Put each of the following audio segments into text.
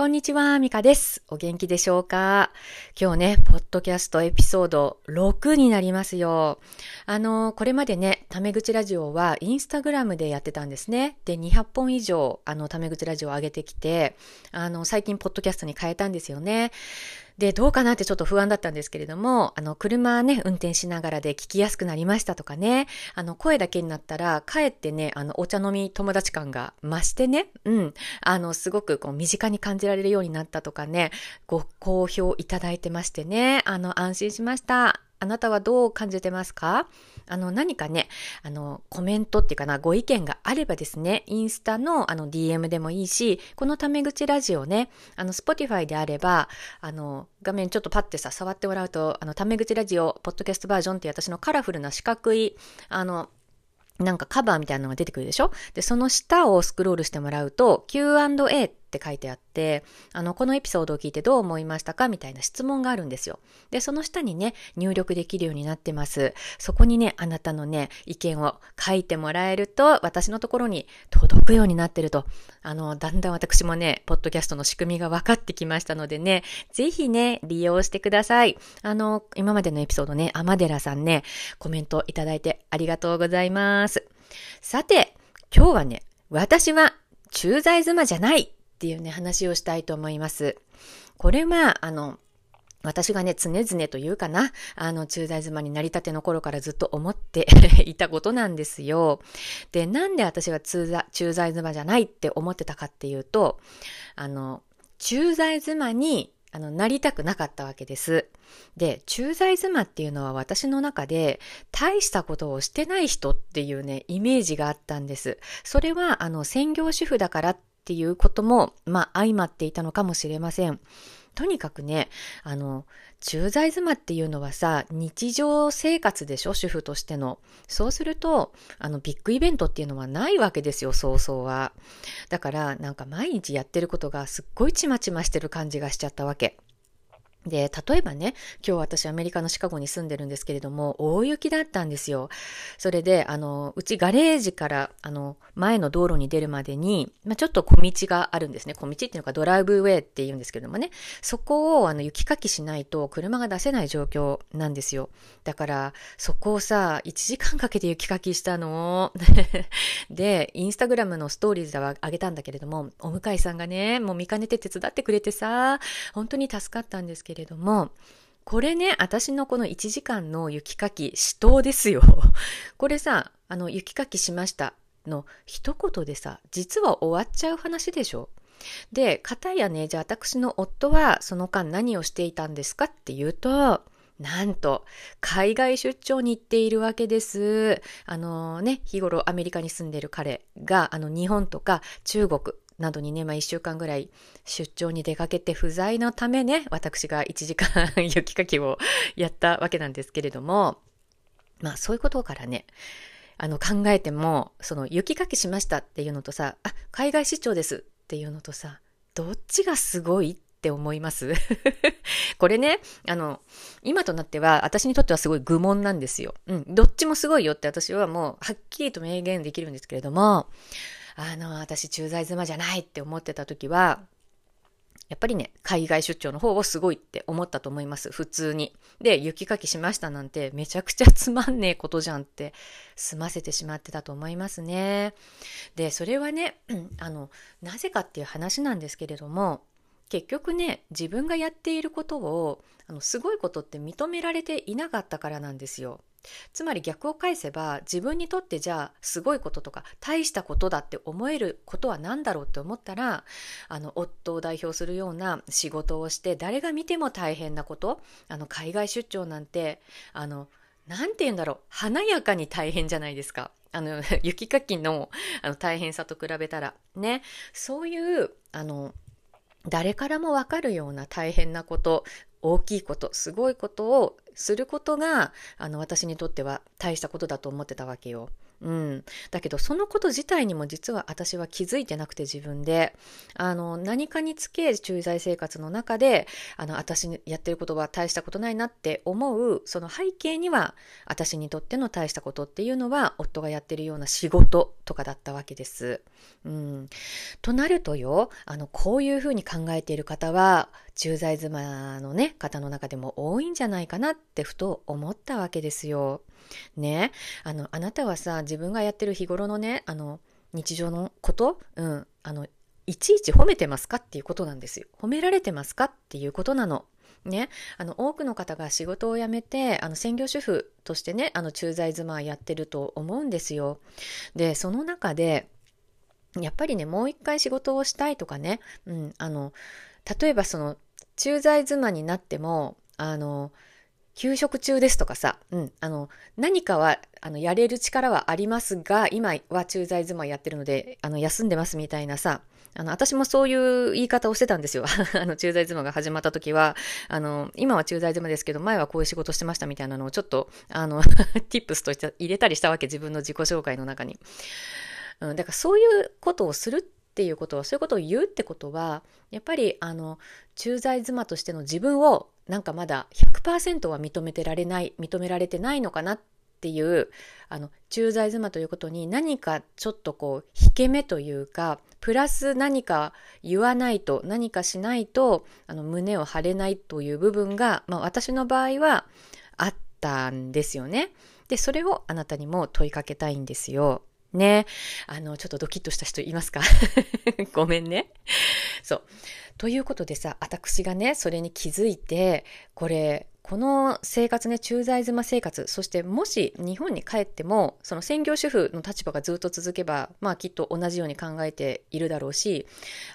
こんにちは、ミカです。お元気でしょうか？今日ね、ポッドキャストエピソード6になりますよ。あの、これまでね、タメ口ラジオはインスタグラムでやってたんですね。で、200本以上、あの、タメ口ラジオを上げてきて、あの、最近ポッドキャストに変えたんですよね。で、どうかなってちょっと不安だったんですけれども、あの、車ね、運転しながらで聞きやすくなりましたとかね、あの、声だけになったら、かえってね、あの、お茶飲み友達感が増してね、うん、あの、すごくこう、身近に感じられるようになったとかね、ご好評いただいてましてね、あの、安心しました。あなたはどう感じてますか？あの、何かね、あの、コメントっていうかな、ご意見があればですね、インスタのあの DM でもいいし、このタメ口ラジオね、あの、Spotify であれば、あの、画面ちょっとパッてさ、触ってもらうと、あの、タメ口ラジオ、ポッドキャストバージョンって私のカラフルな四角い、あの、なんかカバーみたいなのが出てくるでしょ？で、その下をスクロールしてもらうと、Q&A っって書いてあって、あの、このエピソードを聞いてどう思いましたかみたいな質問があるんですよ。で、その下にね、入力できるようになってます。そこにね、あなたのね、意見を書いてもらえると、私のところに届くようになってると、あの、だんだん私もね、ポッドキャストの仕組みが分かってきましたのでね、ぜひね、利用してください。あの、今までのエピソードね、天寺さんね、コメントいただいてありがとうございます。さて、今日はね、私は駐在妻じゃないっていうね、話をしたいと思います。これは、あの、私がね、常々というかな、あの、駐在妻になりたての頃からずっと思って いたことなんですよ。で、なんで私は駐在妻じゃないって思ってたかっていうと、あの、駐在妻にあの、なりたくなかったわけです。で、駐在妻っていうのは私の中で大したことをしてない人っていうね、イメージがあったんです。それは、あの、専業主婦だからっっていうことも、まあ、相まっていたのかもしれません。とにかくね、あの、駐在妻っていうのはさ、日常生活でしょ？主婦としての。そうすると、あの、ビッグイベントっていうのはないわけですよ、早々は。だから、なんか毎日やってることがすっごいちまちましてる感じがしちゃったわけ。で、例えばね、今日私アメリカのシカゴに住んでるんですけれども、大雪だったんですよ。それで、あの、うちガレージから、あの、前の道路に出るまでに、まあ、ちょっと小道があるんですね。小道っていうのかドライブウェイって言うんですけれどもね。そこを、あの、雪かきしないと車が出せない状況なんですよ。だから、そこをさ、1時間かけて雪かきしたの。で、インスタグラムのストーリーズではあげたんだけれども、お向かいさんがね、もう見かねて手伝ってくれてさ、本当に助かったんですけどけれども、これね、私のこの1時間の雪かき、死闘ですよ。これさ、あの、雪かきしましたの一言でさ、実は終わっちゃう話でしょ？で、方やね、じゃあ私の夫はその間何をしていたんですか？っていうと、なんと、海外出張に行っているわけです。あのね、日頃アメリカに住んでいる彼が、あの、日本とか中国、などにね、まあ一週間ぐらい出張に出かけて不在のためね、私が1時間雪かきをやったわけなんですけれども、まあそういうことからね、あの考えても、その雪かきしましたっていうのとさ、あ、海外出張ですっていうのとさ、どっちがすごいって思います？これね、あの、今となっては、私にとってはすごい愚問なんですよ。うん、どっちもすごいよって私はもう、はっきりと明言できるんですけれども、あの、私駐在妻じゃないって思ってた時は、やっぱりね、海外出張の方をすごいって思ったと思います。普通に。で、雪かきしましたなんてめちゃくちゃつまんねえことじゃんって済ませてしまってたと思いますね。で、それはね、あの、なぜかっていう話なんですけれども、結局ね、自分がやっていることを、あの、すごいことって認められていなかったからなんですよ。つまり逆を返せば自分にとってじゃあすごいこととか大したことだって思えることは何だろうって思ったらあの夫を代表するような仕事をして誰が見ても大変なことあの海外出張なんてあのなんて言うんだろう華やかに大変じゃないですか。あの 雪かきのあの大変さと比べたらねそういうあの誰からもわかるような大変なこと大きいことすごいことをすることがあの私にとっては大したことだと思ってたわけよ。うん、だけどそのこと自体にも実は私は気づいてなくて自分であの何かにつけ駐在生活の中であの私にやってることは大したことないなって思うその背景には私にとっての大したことっていうのは夫がやってるような仕事とかだったわけです。うん、となるとよあのこういうふうに考えている方は駐在妻のね方の中でも多いんじゃないかなってふと思ったわけですよ。ねあのあなたはさ自分がやってる日頃のねあの日常のこと？うんあのいちいち褒めてますかっていうことなんですよ。褒められてますかっていうことなの。ね、あの多くの方が仕事を辞めてあの専業主婦としてねあの駐在妻やってると思うんですよ。でその中でやっぱりねもう一回仕事をしたいとかね、うん、あの例えばその駐在妻になってもあの休職中ですとかさ、うん、あの、何かは、あの、やれる力はありますが、今は駐在妻やってるので、あの、休んでますみたいなさ、あの、私もそういう言い方をしてたんですよ。あの、駐在妻が始まった時は、あの、今は駐在妻ですけど、前はこういう仕事してましたみたいなのをちょっと、あの、ティップスとして入れたりしたわけ、自分の自己紹介の中に。うん、だからそういうことをするっていうことは、そういうことを言うってことは、やっぱり、あの、駐在妻としての自分をなんかまだ100%は認めてられない認められてないのかなっていうあの駐在妻ということに何かちょっとこう引け目というかプラス何か言わないと何かしないとあの胸を張れないという部分が、まあ、私の場合はあったんですよね。でそれをあなたにも問いかけたいんですよ。ね。あの、ちょっとドキッとした人いますか？ごめんね。そう。ということでさ、私がね、それに気づいて、これ、この生活ね、駐在妻生活、そしてもし日本に帰っても、その専業主婦の立場がずっと続けば、まあきっと同じように考えているだろうし、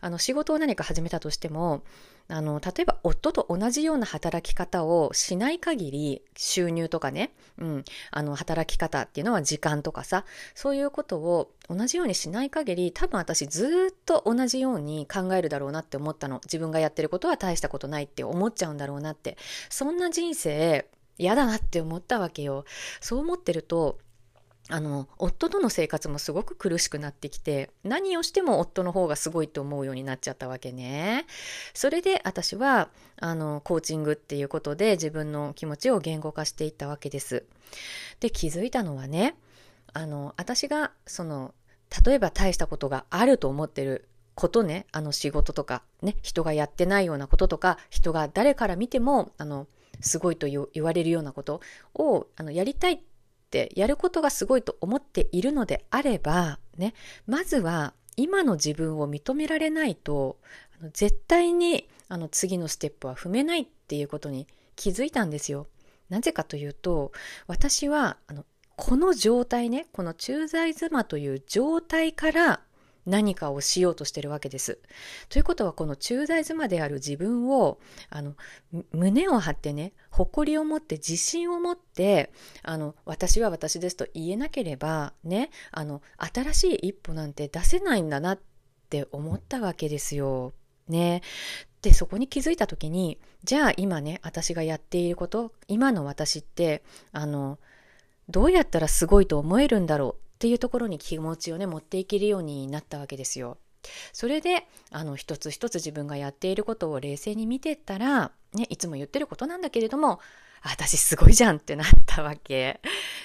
あの仕事を何か始めたとしても、あの、例えば夫と同じような働き方をしない限り、収入とかね、うん、あの、働き方っていうのは時間とかさ、そういうことを同じようにしない限り、多分私ずっと同じように考えるだろうなって思ったの。自分がやってることは大したことないって思っちゃうんだろうなって。そんな人生、嫌だなって思ったわけよ。そう思ってると、あの夫との生活もすごく苦しくなってきて何をしても夫の方がすごいと思うようになっちゃったわけね。それで私はあのコーチングっていうことで自分の気持ちを言語化していったわけです。で気づいたのはねあの私がその例えば大したことがあると思ってることねあの仕事とかね人がやってないようなこととか人が誰から見てもあのすごいと言われるようなことをあのやりたいってってやることがすごいと思っているのであれば、ね、まずは今の自分を認められないと、あの絶対にあの次のステップは踏めないっていうことに気づいたんですよ。なぜかというと、私はあのこの状態ね、この駐在妻という状態から何かをしようとしてるわけです。ということはこの駐在妻である自分をあの胸を張ってね誇りを持って自信を持ってあの私は私ですと言えなければねあの新しい一歩なんて出せないんだなって思ったわけですよ。ね。でそこに気づいた時にじゃあ今ね私がやっていること今の私ってあのどうやったらすごいと思えるんだろうっていうところに気持ちをね持っていけるようになったわけですよ。それであの一つ一つ自分がやっていることを冷静に見てったら、ね、いつも言ってることなんだけれども私すごいじゃんってなったわけ。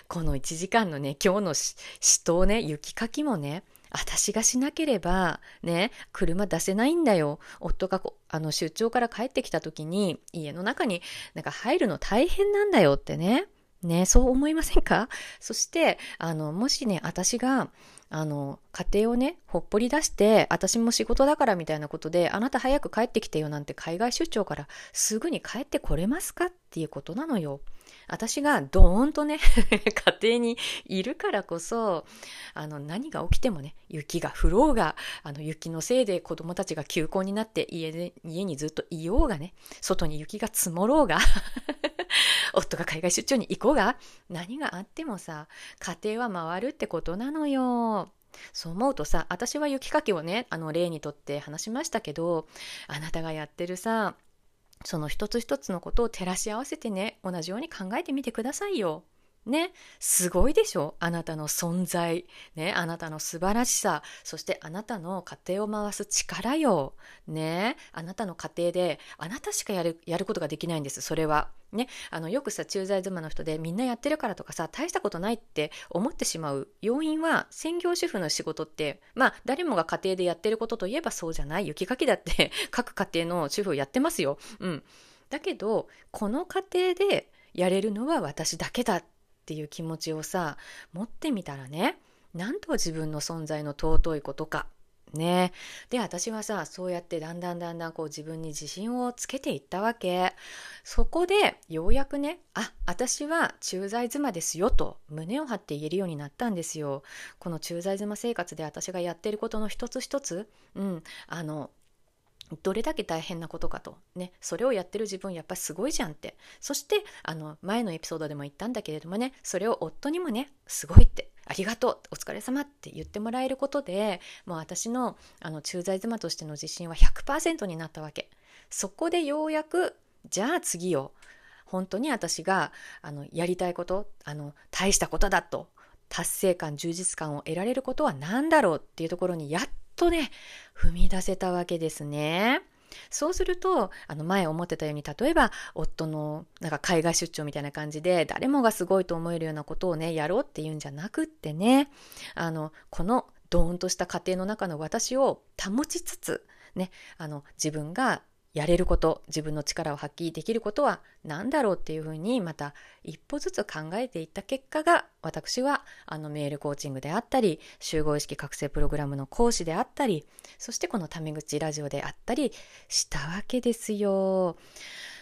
この1時間のね今日の死闘ね雪かきもね私がしなければね車出せないんだよ夫があの出張から帰ってきた時に家の中になんか入るの大変なんだよってねね、そう思いませんか？そして、あの、もしね、私が、あの、家庭をね、ほっぽり出して、私も仕事だからみたいなことで、あなた早く帰ってきてよなんて海外出張からすぐに帰ってこれますかっていうことなのよ。私がドーンとね 家庭にいるからこそあの何が起きてもね雪が降ろうがあの雪のせいで子供たちが休校になって家で家にずっといようがね外に雪が積もろうが 夫が海外出張に行こうが何があってもさ家庭は回るってことなのよ。そう思うとさ私は雪かきをねあの例にとって話しましたけどあなたがやってるさその一つ一つのことを照らし合わせてね、同じように考えてみてくださいよ。ね、すごいでしょ？あなたの存在、ね、あなたの素晴らしさ、そしてあなたの家庭を回す力よ。ね、あなたの家庭であなたしかやる、やることができないんです、それは。ね、あのよくさ駐在妻の人でみんなやってるからとかさ大したことないって思ってしまう要因は専業主婦の仕事ってまあ誰もが家庭でやってることといえばそうじゃない雪かきだって 各家庭の主婦やってますよ。うん、だけどこの家庭でやれるのは私だけだっっていう気持ちをさ持ってみたらねなんと自分の存在の尊いことか。ね。で私はさそうやってだんだんだんだんこう自分に自信をつけていったわけ。そこでようやくねあ私は駐在妻ですよと胸を張って言えるようになったんですよ。この駐在妻生活で私がやってることの一つ一つうんあのどれだけ大変なことかと、ね、それをやってる自分やっぱりすごいじゃんって。そしてあの前のエピソードでも言ったんだけれどもねそれを夫にもねすごいって。ありがとう。お疲れ様って言ってもらえることでもう私のあの駐在妻としての自信は100%になったわけ。そこでようやくじゃあ次よ。本当に私があのやりたいことあの大したことだと達成感充実感を得られることは何だろうっていうところにやっとね、踏み出せたわけですね。そうすると、あの前思ってたように、例えば夫のなんか海外出張みたいな感じで、誰もがすごいと思えるようなことをね、やろうっていうんじゃなくってね、あの、このドーンとした家庭の中の私を保ちつつ、ね、あの自分がやれること自分の力を発揮できることは何だろうっていうふうにまた一歩ずつ考えていった結果が私はあのメールコーチングであったり集合意識覚醒プログラムの講師であったりそしてこのタメ口ラジオであったりしたわけですよ。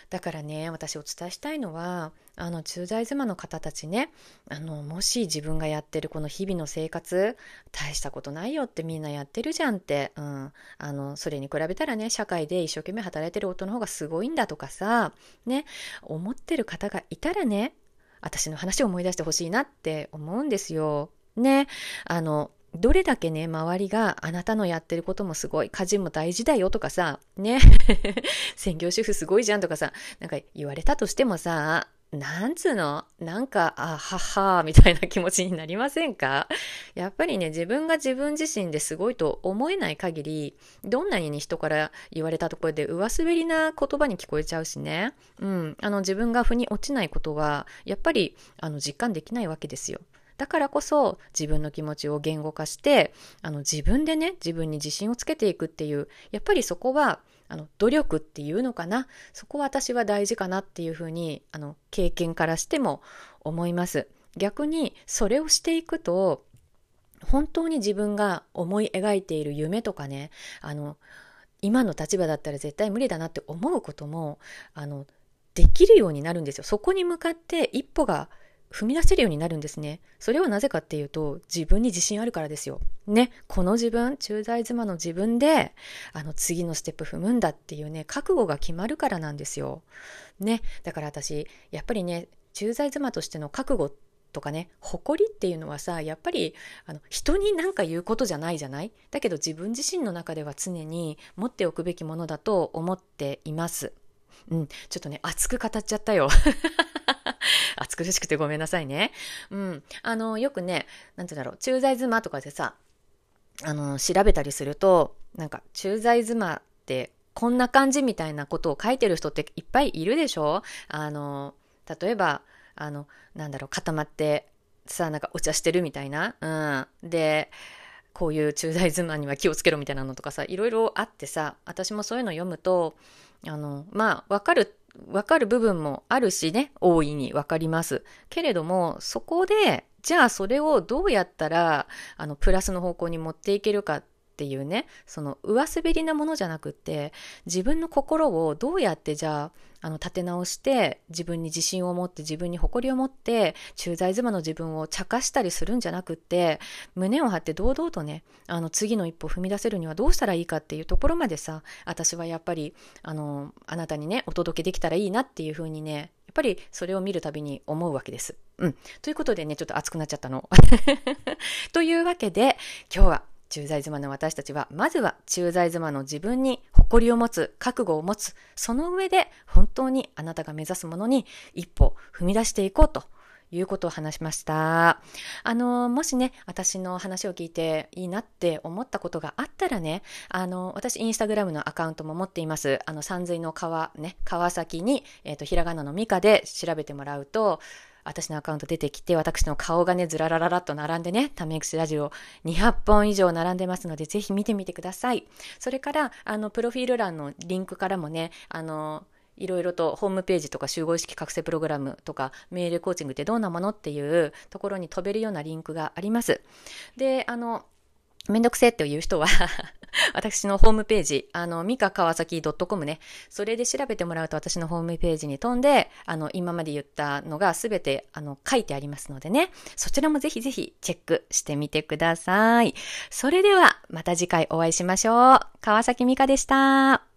だからね私お伝えしたいのはあの駐在妻の方たちねあのもし自分がやってるこの日々の生活大したことないよってみんなやってるじゃんって、うん、あのそれに比べたらね社会で一生懸命働いてる夫の方がすごいんだとかさね思ってる方がいたらね私の話を思い出してほしいなって思うんですよ。ねあのどれだけね、周りがあなたのやってることもすごい、家事も大事だよとかさ、ね、専業主婦すごいじゃんとかさ、なんか言われたとしてもさ、なんつうの？なんか、あははみたいな気持ちになりませんか？やっぱりね、自分が自分自身ですごいと思えない限り、どんなに人から言われたところで上滑りな言葉に聞こえちゃうしね。うん。あの、自分が腑に落ちないことは、やっぱり、あの、実感できないわけですよ。だからこそ自分の気持ちを言語化してあの自分でね自分に自信をつけていくっていうやっぱりそこはあの努力っていうのかな。そこは私は大事かなっていうふうにあの経験からしても思います。逆にそれをしていくと本当に自分が思い描いている夢とかねあの今の立場だったら絶対無理だなって思うこともあのできるようになるんですよ。そこに向かって一歩が踏み出せるようになるんですね。それはなぜかっていうと、自分に自信あるからですよ。ね、この自分、駐在妻の自分で、あの次のステップ踏むんだっていうね、覚悟が決まるからなんですよ。ね、だから私、やっぱりね、駐在妻としての覚悟とかね、誇りっていうのはさ、やっぱり、あの、人に何か言うことじゃないじゃない？だけど自分自身の中では常に持っておくべきものだと思っています。うん、ちょっとね、熱く語っちゃったよ。暑苦しくてごめんなさいね。うん。あの、よくね、なんて言うんだろう、駐在妻とかでさ、あの、調べたりすると、なんか、駐在妻ってこんな感じみたいなことを書いてる人っていっぱいいるでしょ？あの、例えば、あの、なんだろう、固まってさ、なんかお茶してるみたいな。うん。で、こういう駐在妻には気をつけろみたいなのとかさ、いろいろあってさ、私もそういうの読むと、あの、まあ、わかるわかる部分もあるしね、大いにわかります。けれども、そこで、じゃあそれをどうやったら、あの、プラスの方向に持っていけるかっていうね、その上滑りなものじゃなくって、自分の心をどうやってじゃあ、あの立て直して自分に自信を持って自分に誇りを持って駐在妻の自分を茶化したりするんじゃなくって胸を張って堂々とねあの次の一歩踏み出せるにはどうしたらいいかっていうところまでさ私はやっぱりあのあなたにねお届けできたらいいなっていうふうにねやっぱりそれを見るたびに思うわけです。うん。ということでね、ちょっと熱くなっちゃったの。というわけで、今日は駐在妻の私たちは、まずは駐在妻の自分に誇りを持つ、覚悟を持つ、その上で本当にあなたが目指すものに一歩踏み出していこうということを話しました。あの、もしね、私の話を聞いていいなって思ったことがあったらね、あの、私、インスタグラムのアカウントも持っています。あの、山水の川、ね、川崎に、え、ー、ひらがなのミカで調べてもらうと、私のアカウント出てきて、私の顔がね、ずららららっと並んでね、タメ口ラジオ200本以上並んでますので、ぜひ見てみてください。それから、あの、プロフィール欄のリンクからもね、あの、いろいろとホームページとか集合意識覚醒プログラムとかメールコーチングってどんなものっていうところに飛べるようなリンクがあります。で、あの、めんどくせえっていう人は 私のホームページ、あの、ミカ川崎 .com ね、それで調べてもらうと私のホームページに飛んで、あの、今まで言ったのがすべて、あの、書いてありますのでね、そちらもぜひぜひチェックしてみてください。それでは、また次回お会いしましょう。川崎ミカでした。